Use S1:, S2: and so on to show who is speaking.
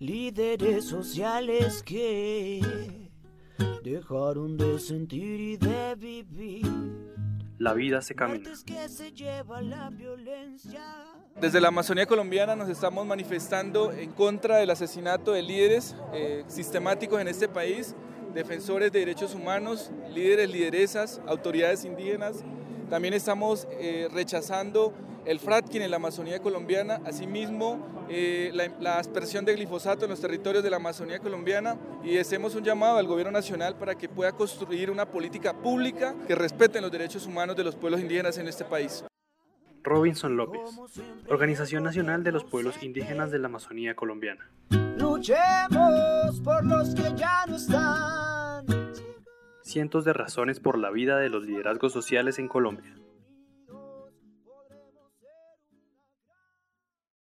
S1: líderes sociales que dejaron de sentir y de vivir.
S2: La vida se camina.
S3: Desde la Amazonía colombiana nos estamos manifestando en contra del asesinato de líderes eh, sistemáticos en este país, defensores de derechos humanos, líderes, lideresas, autoridades indígenas. También estamos eh, rechazando el fracking en la Amazonía colombiana, asimismo eh, la, la aspersión de glifosato en los territorios de la Amazonía colombiana y hacemos un llamado al gobierno nacional para que pueda construir una política pública que respete los derechos humanos de los pueblos indígenas en este país.
S2: Robinson López, Organización Nacional de los Pueblos Indígenas de la Amazonía Colombiana.
S1: Luchemos por los que ya no están.
S2: Cientos de razones por la vida de los liderazgos sociales en Colombia.